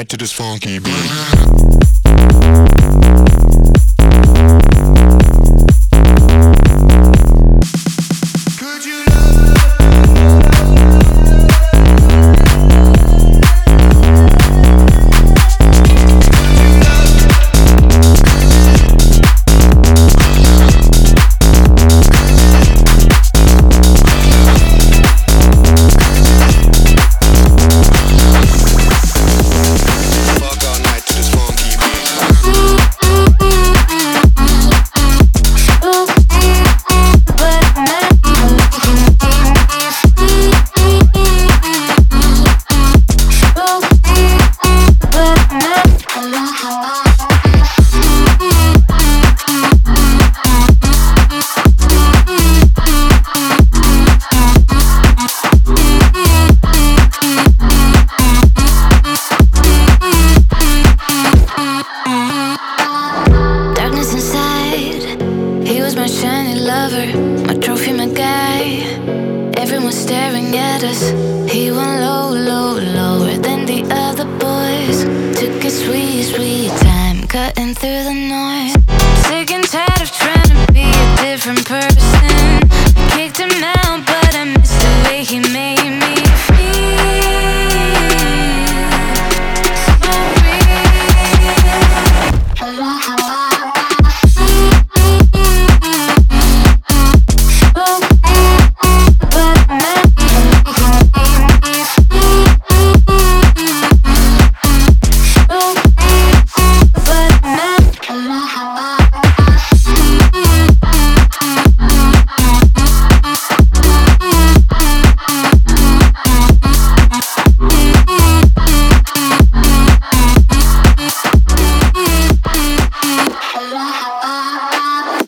To this funky beat. Through the noise.